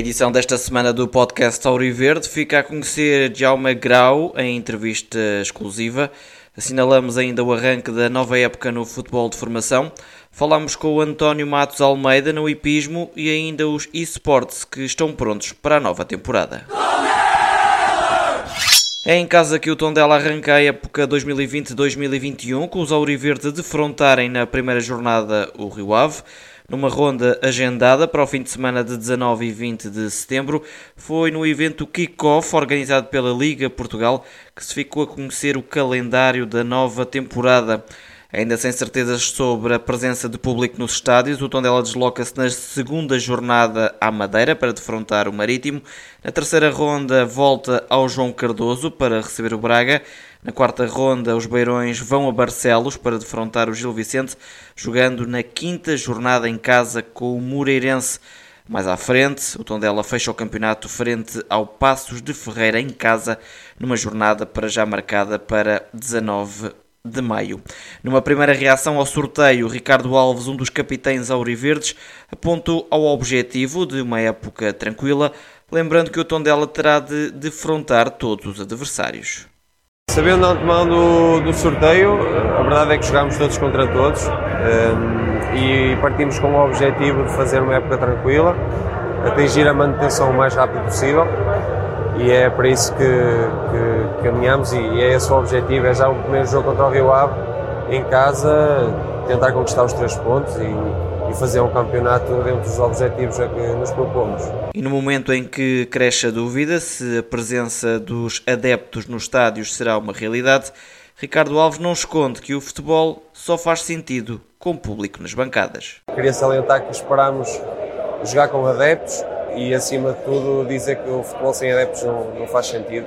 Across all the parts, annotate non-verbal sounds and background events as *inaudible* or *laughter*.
Edição desta semana do podcast Auriverde fica a conhecer Jaume Grau em entrevista exclusiva. Assinalamos ainda o arranque da nova época no futebol de formação. Falamos com o António Matos Almeida no hipismo e ainda os esportes que estão prontos para a nova temporada. É em casa que o Tondela arranca a época 2020-2021, com os Auriverde defrontarem na primeira jornada o Rio Ave. Numa ronda agendada para o fim de semana de 19 e 20 de setembro, foi no evento Kick-Off, organizado pela Liga Portugal, que se ficou a conhecer o calendário da nova temporada. Ainda sem certezas sobre a presença de público nos estádios, o Tondela desloca-se na segunda jornada à Madeira para defrontar o Marítimo. Na terceira ronda volta ao João Cardoso para receber o Braga. Na quarta ronda, os Beirões vão a Barcelos para defrontar o Gil Vicente, jogando na quinta jornada em casa com o Moreirense. Mais à frente, o Tondela fecha o campeonato frente ao Passos de Ferreira em casa, numa jornada para já marcada para 19 de maio. Numa primeira reação ao sorteio, Ricardo Alves, um dos capitães auriverdes, apontou ao objetivo de uma época tranquila, lembrando que o Tondela terá de defrontar todos os adversários. Sabendo antemão do, do sorteio, a verdade é que jogámos todos contra todos um, e partimos com o objetivo de fazer uma época tranquila, atingir a manutenção o mais rápido possível e é para isso que, que caminhamos e é esse o objetivo, é já o primeiro jogo contra o Rio Ave em casa, tentar conquistar os três pontos e, e fazer um campeonato dentro dos objetivos a que nos propomos. E no momento em que cresce a dúvida se a presença dos adeptos nos estádios será uma realidade, Ricardo Alves não esconde que o futebol só faz sentido com público nas bancadas. Queria salientar que esperamos jogar com adeptos, e acima de tudo dizer que o futebol sem adeptos não, não faz sentido.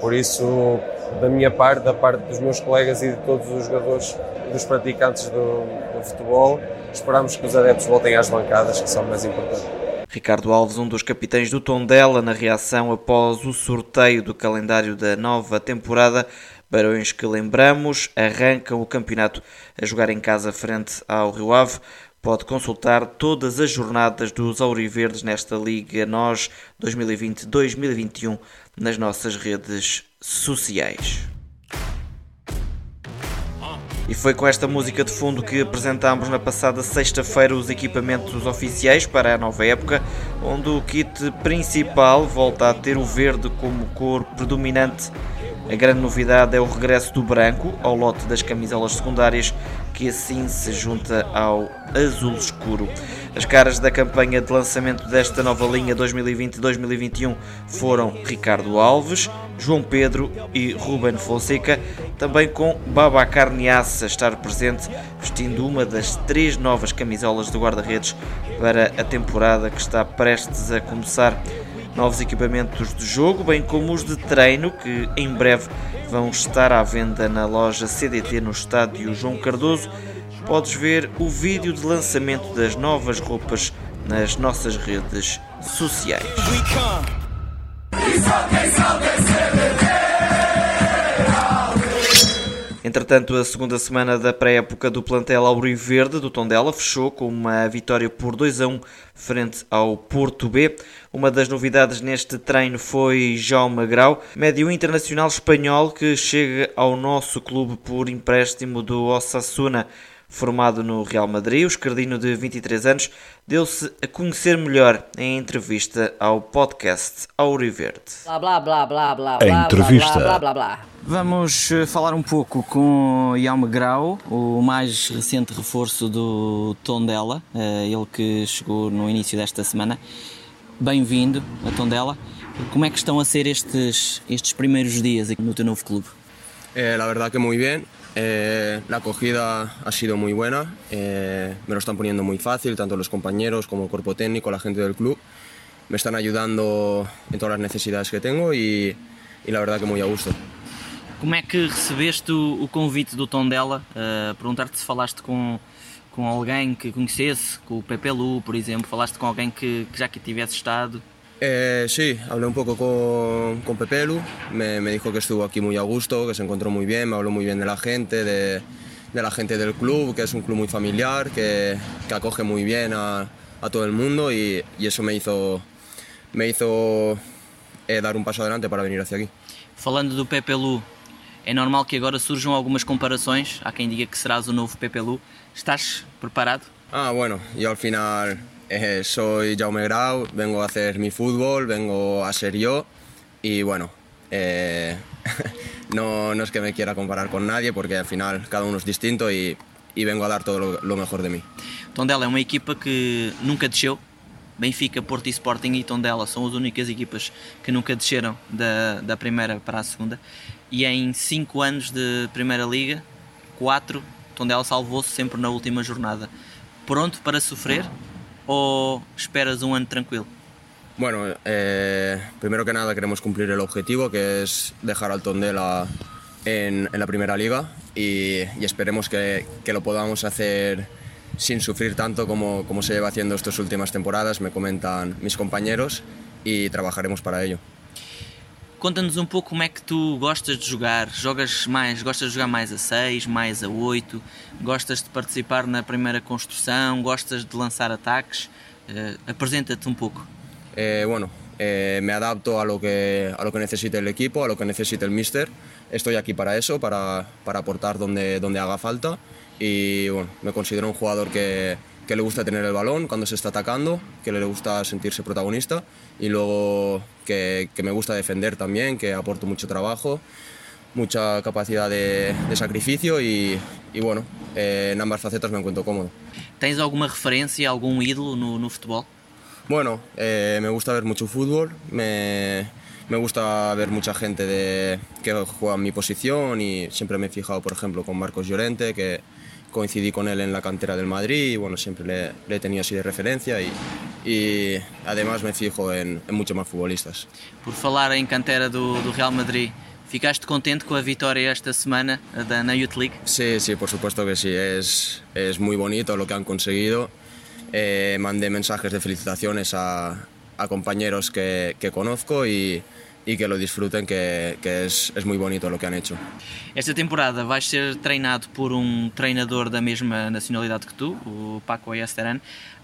Por isso, da minha parte, da parte dos meus colegas e de todos os jogadores, dos praticantes do, do futebol, esperamos que os adeptos voltem às bancadas, que são mais importantes. Ricardo Alves, um dos capitães do Tondela, na reação após o sorteio do calendário da nova temporada. Barões que lembramos, arrancam o campeonato a jogar em casa frente ao Rio Ave. Pode consultar todas as jornadas dos Auriverdes nesta Liga NOS 2020-2021 nas nossas redes sociais. E foi com esta música de fundo que apresentámos na passada sexta-feira os equipamentos oficiais para a nova época, onde o kit principal volta a ter o verde como cor predominante. A grande novidade é o regresso do branco ao lote das camisolas secundárias, que assim se junta ao azul escuro. As caras da campanha de lançamento desta nova linha 2020-2021 foram Ricardo Alves, João Pedro e Ruben Fonseca, também com Babacar Niassa estar presente, vestindo uma das três novas camisolas do guarda-redes para a temporada que está prestes a começar novos equipamentos de jogo, bem como os de treino, que em breve vão estar à venda na loja CDT no estádio João Cardoso. Podes ver o vídeo de lançamento das novas roupas nas nossas redes sociais. Entretanto, a segunda semana da pré-época do plantel Auriverde do Tondela fechou com uma vitória por 2 a 1 frente ao Porto B. Uma das novidades neste treino foi Jaume Grau, médio internacional espanhol que chega ao nosso clube por empréstimo do Osasuna. Formado no Real Madrid, o escardino de 23 anos deu-se a conhecer melhor em entrevista ao podcast Auriverde. Blá blá blá blá blá blá entrevista. blá blá blá blá. Vamos eh, falar um pouco com Jaume Grau, o mais recente reforço do Tondela, eh, ele que chegou no início desta semana. Bem-vindo a Tondela. Como é que estão a ser estes, estes primeiros dias no teu novo clube? Eh, la verdad que muy bien. Eh, la acogida ha sido muy buena, eh, me lo están poniendo muy fácil, tanto los compañeros como el cuerpo técnico, la gente del club. Me están ayudando en todas las necesidades que tengo y, y la verdad que muy a gusto. Como é que recebeste o, o convite do Tondela? Uh, Perguntar-te se falaste com, com alguém que conhecesse, com o Pepe Lu, por exemplo, falaste com alguém que, que já que tivesse estado? Eh, sí, hablé un poco con, con Pepelu, me, me, dijo que estuvo aquí muy a gusto, que se encontró muy bien, me habló muy bien de la gente, de, de la gente del club, que es un club muy familiar, que, que acoge muy bien a, a todo el mundo y, y, eso me hizo, me hizo eh, dar un paso adelante para venir hacia aquí. Falando do Pepe Lu, é normal que agora surjam algumas comparações. Há quem diga que serás o novo Pepe Lu. Estás preparado? Ah, bueno, yo al final eh, soy Jaume Grau, vengo a hacer mi fútbol, vengo a ser yo y bueno, eh, *laughs* no, no, es que me quiera comparar con nadie porque al final cada uno es distinto y, y vengo a dar todo lo, lo, mejor de mí. Tondela é uma equipa que nunca desceu. Benfica, Porto e Sporting e Tondela são as únicas equipas que nunca desceram da, da primeira para a segunda. E em 5 anos de Primeira Liga, 4, Tondela salvou-se sempre na última jornada. Pronto para sofrer ou esperas un año tranquilo? Bueno, eh, primero que nada queremos cumplir el objetivo, que es dejar al Tondela en, en la primera liga y, y esperemos que, que, lo podamos hacer sin sufrir tanto como, como se lleva haciendo estas últimas temporadas, me comentan mis compañeros y trabajaremos para ello. Conta-nos um pouco como é que tu gostas de jogar. Jogas mais, gostas de jogar mais a 6, mais a 8, gostas de participar na primeira construção, gostas de lançar ataques. Uh, Apresenta-te um pouco. Eh, bueno, eh, me adapto a lo, que, a lo que necesite el equipo, a lo que necesite el míster. Estoy aquí para eso, para, para aportar donde, donde haga falta. Y bueno, me considero un jugador que, que le gusta tener el balón cuando se está atacando, que le gusta sentirse protagonista y luego que, que me gusta defender también, que aporto mucho trabajo, mucha capacidad de, de sacrificio y, y bueno, eh, en ambas facetas me encuentro cómodo. ¿Tienes alguna referencia, algún ídolo no, no fútbol? Bueno, eh, me gusta ver mucho fútbol, me, me gusta ver mucha gente de, que juega en mi posición y siempre me he fijado, por ejemplo, con Marcos Llorente, que coincidí con él en la cantera del Madrid y bueno, siempre le, le he tenido así de referencia y, y además me fijo en, en, muchos más futbolistas. Por falar em cantera do, do Real Madrid, ficaste contente com a vitória esta semana da, na Youth League? Sí, sí, por supuesto que sí, es, es muy bonito lo que han conseguido. Eh, mandé mensajes de felicitaciones a, a compañeros que, que conozco y, y que lo disfruten, que, que es, es, muy bonito lo que han hecho. Esta temporada vais ser treinado por um treinador da mesma nacionalidade que tu, o Paco Ayasteran.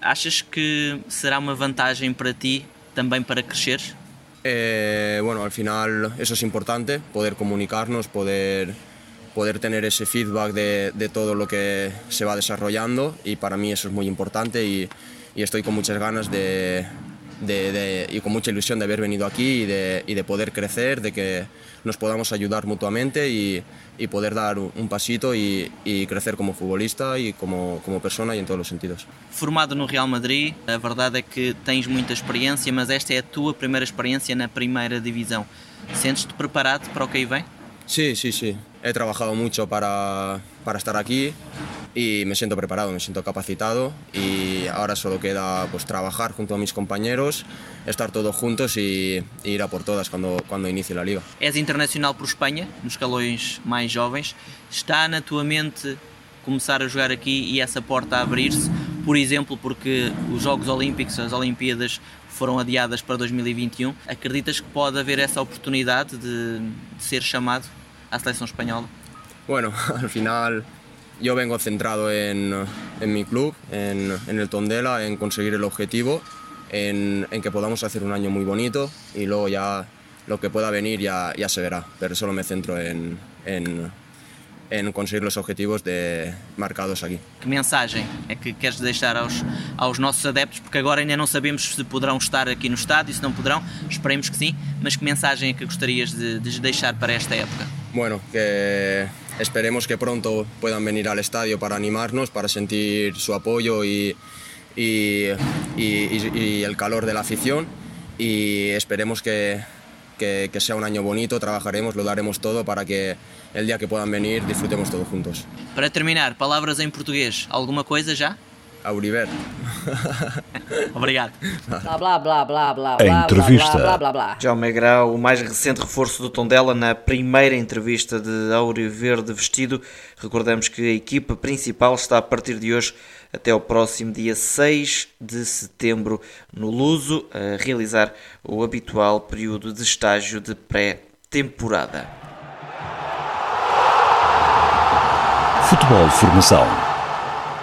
Achas que será uma vantagem para ti também para cresceres? Eh, bueno, al final eso es importante, poder comunicarnos, poder, poder tener ese feedback de, de, todo lo que se va desarrollando y para mí eso es muy importante y, y estoy con muchas ganas de, de, de, y con mucha ilusión de haber venido aquí y de, y de, poder crecer, de que nos podamos ayudar mutuamente y, y poder dar un pasito y, y, crecer como futbolista y como, como persona y en todos los sentidos. Formado no Real Madrid, a verdade é que tens muita experiência, mas esta é a tua primeira experiência na primeira divisão. Sentes-te preparado para o que aí vem? Sí, sí, sí. He trabajado mucho para, para estar aquí y me siento preparado, me siento capacitado y ahora solo queda pues trabajar junto a mis compañeros, estar todos juntos e ir a por todas quando, quando inicie a liga. És internacional por Espanha, nos escalões mais jovens. Está na tua mente começar a jogar aqui e essa porta a abrir-se, por exemplo, porque os Jogos Olímpicos, as Olimpíadas foram adiadas para 2021. Acreditas que pode haver essa oportunidade de, de ser chamado à seleção espanhola? Bueno, *laughs* al final yo vengo centrado en, en mi club, en, en, el Tondela, en conseguir el objetivo, en, en, que podamos hacer un año muy bonito y luego ya lo que pueda venir ya, ya se verá, pero solo me centro en, en conseguir os objetivos de, marcados aqui. Que mensagem é que queres deixar aos, aos nossos adeptos? Porque agora ainda não sabemos se poderão estar aqui no estádio, se não poderão, esperemos que sim, mas que mensagem é que gostarias de, de deixar para esta época? Bueno, que esperemos que pronto puedan venir al estadio para animarnos, para sentir su apoyo y, y, y, y el calor de la afición y esperemos que, que, que, sea un año bonito, trabajaremos, lo daremos todo para que el día que puedan venir disfrutemos todos juntos. Para terminar, palavras em português, alguma coisa já? Auriver. *laughs* Obrigado. Blá, blá, blá, blá, blá, A entrevista. blá, blá, blá, blá. Jaume Grau, o mais recente reforço do Tondela na primeira entrevista de Áureo Verde vestido. Recordamos que a equipa principal está a partir de hoje até ao próximo dia 6 de setembro no Luso a realizar o habitual período de estágio de pré-temporada. Futebol de Formação.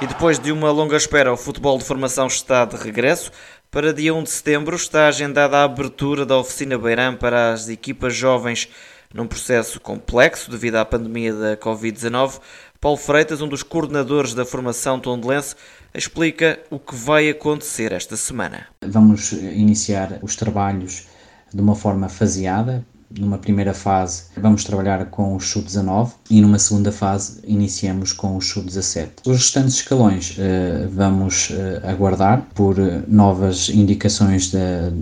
E depois de uma longa espera, o futebol de formação está de regresso. Para dia 1 de setembro está agendada a abertura da oficina Beirã para as equipas jovens num processo complexo devido à pandemia da Covid-19. Paulo Freitas, um dos coordenadores da formação tondelense, explica o que vai acontecer esta semana. Vamos iniciar os trabalhos de uma forma faseada. Numa primeira fase, vamos trabalhar com o sub-19 e numa segunda fase, iniciamos com o sub-17. Os restantes escalões uh, vamos uh, aguardar por uh, novas indicações da,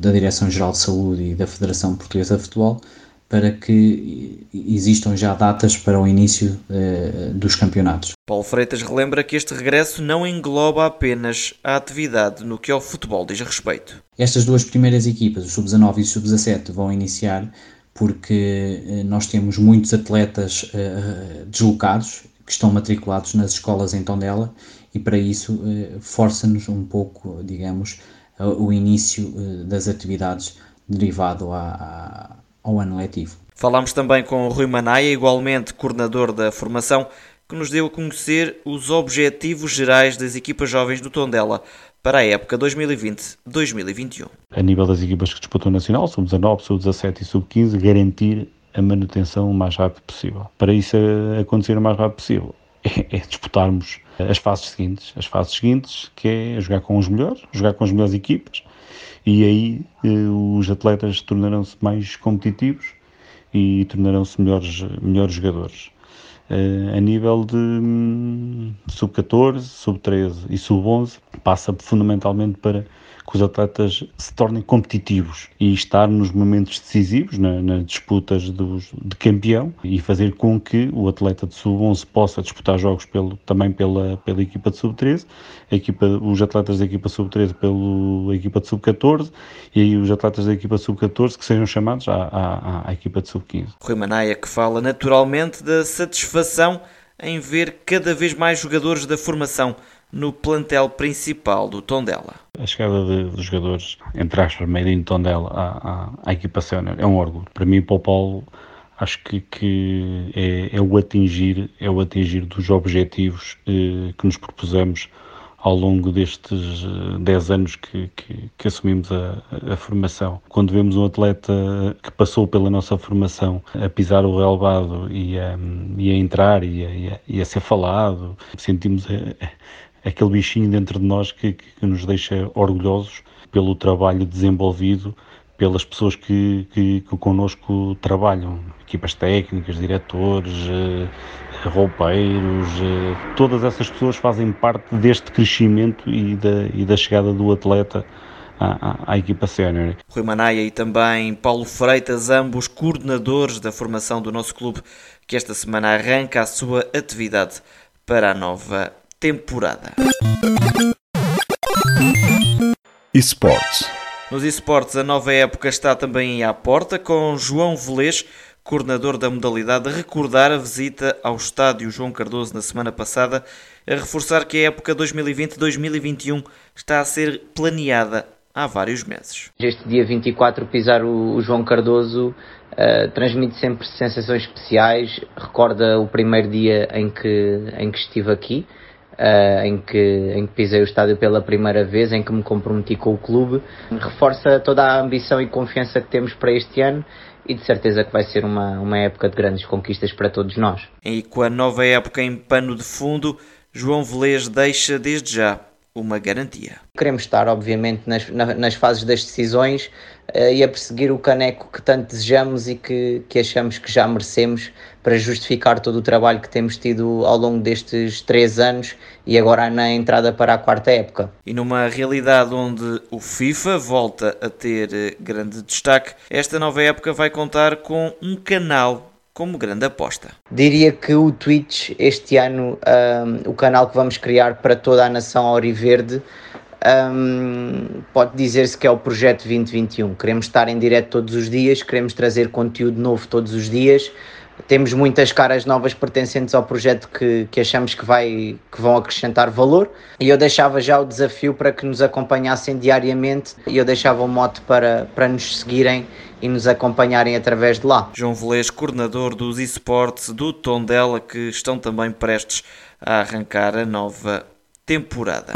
da Direção-Geral de Saúde e da Federação Portuguesa de Futebol para que existam já datas para o início eh, dos campeonatos. Paulo Freitas relembra que este regresso não engloba apenas a atividade no que ao futebol diz respeito. Estas duas primeiras equipas, o Sub-19 e o Sub-17, vão iniciar porque eh, nós temos muitos atletas eh, deslocados que estão matriculados nas escolas em Tondela e para isso força-nos um pouco, digamos, o início das atividades derivado à ao ano letivo. Falámos também com o Rui Manaia, igualmente coordenador da formação, que nos deu a conhecer os objetivos gerais das equipas jovens do Tondela para a época 2020-2021. A nível das equipas que disputam nacional, sub-19, sub-17 e sub-15, garantir a manutenção o mais rápido possível. Para isso acontecer o mais rápido possível, é, *laughs* é disputarmos as fases seguintes. As fases seguintes, que é jogar com os melhores, jogar com as melhores equipas, e aí eh, os atletas tornarão-se mais competitivos e tornarão-se melhores, melhores jogadores. Uh, a nível de hum, sub-14, sub-13 e sub-11, passa fundamentalmente para que os atletas se tornem competitivos e estar nos momentos decisivos, na, nas disputas dos, de campeão e fazer com que o atleta de sub-11 possa disputar jogos pelo, também pela, pela equipa de sub-13, equipa, os atletas da equipa sub-13 pela equipa de sub-14 e os atletas da equipa sub-14 que sejam chamados à, à, à equipa de sub-15. Rui Manaia que fala naturalmente da satisfação em ver cada vez mais jogadores da formação no plantel principal do Tondela. A chegada de, de jogadores, entre aspas, meio de Tondela à, à, à equipa sénior é um orgulho. Para mim, para o Paulo, acho que, que é, é, o atingir, é o atingir dos objetivos eh, que nos propusemos ao longo destes 10 eh, anos que, que, que assumimos a, a, formação. Quando vemos um atleta que passou pela nossa formação a pisar o relevado e a, e a entrar e a, e a, ser falado, sentimos aquele bichinho dentro de nós que, que nos deixa orgulhosos pelo trabalho desenvolvido pelas pessoas que, que, que connosco trabalham, equipas técnicas, diretores, eh, roupeiros, eh, todas essas pessoas fazem parte deste crescimento e da, e da chegada do atleta à, à, à equipa sénior. Rui Manaia e também Paulo Freitas, ambos coordenadores da formação do nosso clube, que esta semana arranca a sua atividade para a nova temporada. Esportes. Nos esportes, a nova época está também à porta, com João Velês, coordenador da modalidade, a recordar a visita ao estádio João Cardoso na semana passada, a reforçar que a época 2020-2021 está a ser planeada há vários meses. Este dia 24, pisar o, João Cardoso uh, transmite sempre sensações especiais, recorda o primeiro dia em que, em que estive aqui uh, em, que, em que pisei o estádio pela primeira vez, em que me comprometi com o clube, reforça toda a ambição e confiança que temos para este ano e de certeza que vai ser uma, uma época de grandes conquistas para todos nós. E com a nova época em pano de fundo, João Velez deixa desde já uma garantia. Queremos estar, obviamente, nas, nas fases das decisões uh, e a perseguir o caneco que tanto desejamos e que, que achamos que já merecemos para justificar todo o trabalho que temos tido ao longo destes três anos e agora na entrada para a quarta época. E numa realidade onde o FIFA volta a ter eh, grande destaque, esta nova época vai contar com um canal como grande aposta? Diria que o Twitch, este ano, um, o canal que vamos criar para toda a nação auriverde, um, pode dizer-se que é o projeto 2021. Queremos estar em direto todos os dias, queremos trazer conteúdo novo todos os dias temos muitas caras novas pertencentes ao projeto que, que achamos que, vai, que vão acrescentar valor e eu deixava já o desafio para que nos acompanhassem diariamente e eu deixava o mote para, para nos seguirem e nos acompanharem através de lá. João Velez, coordenador dos esportes do Tondela, que estão também prestes a arrancar a nova temporada.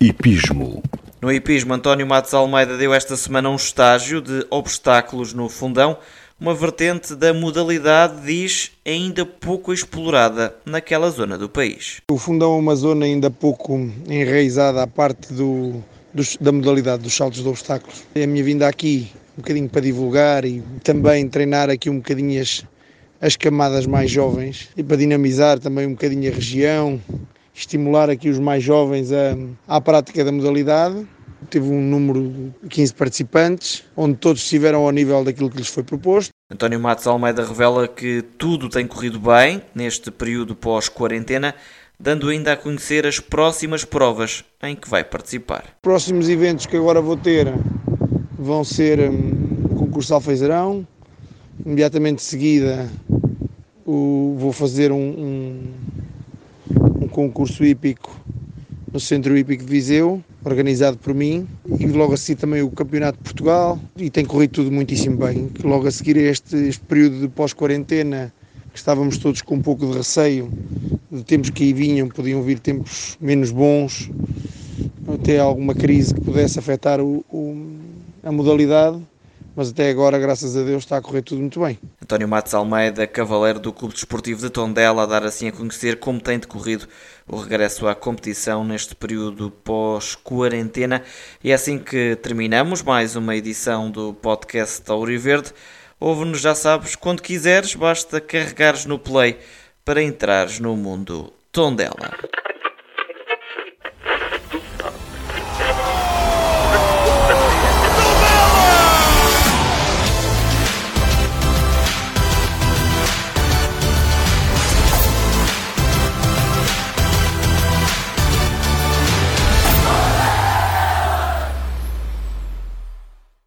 Hipismo. No hipismo, António Matos Almeida deu esta semana um estágio de obstáculos no fundão, uma vertente da modalidade, diz, ainda pouco explorada naquela zona do país. O fundão é uma zona ainda pouco enraizada à parte do, dos, da modalidade dos saltos de obstáculos. É a minha vinda aqui um bocadinho para divulgar e também treinar aqui um bocadinho as, as camadas mais jovens e para dinamizar também um bocadinho a região, estimular aqui os mais jovens a, à prática da modalidade. Teve um número de 15 participantes, onde todos estiveram ao nível daquilo que lhes foi proposto. António Matos Almeida revela que tudo tem corrido bem neste período pós-quarentena, dando ainda a conhecer as próximas provas em que vai participar. Próximos eventos que agora vou ter vão ser o concurso Alfeizarão, imediatamente de seguida o, vou fazer um, um, um concurso hípico no Centro Hípico de Viseu, organizado por mim, e logo a seguir também o Campeonato de Portugal, e tem corrido tudo muitíssimo bem. Logo a seguir este, este período de pós-quarentena, que estávamos todos com um pouco de receio de tempos que aí vinham, podiam vir tempos menos bons, até alguma crise que pudesse afetar o, o, a modalidade, mas até agora, graças a Deus, está a correr tudo muito bem. António Matos Almeida, cavaleiro do Clube Desportivo de Tondela, a dar assim a conhecer como tem decorrido o regresso à competição neste período pós-quarentena. E é assim que terminamos mais uma edição do podcast Tauri Verde. Ouve-nos, já sabes, quando quiseres, basta carregares no play para entrares no mundo Tondela.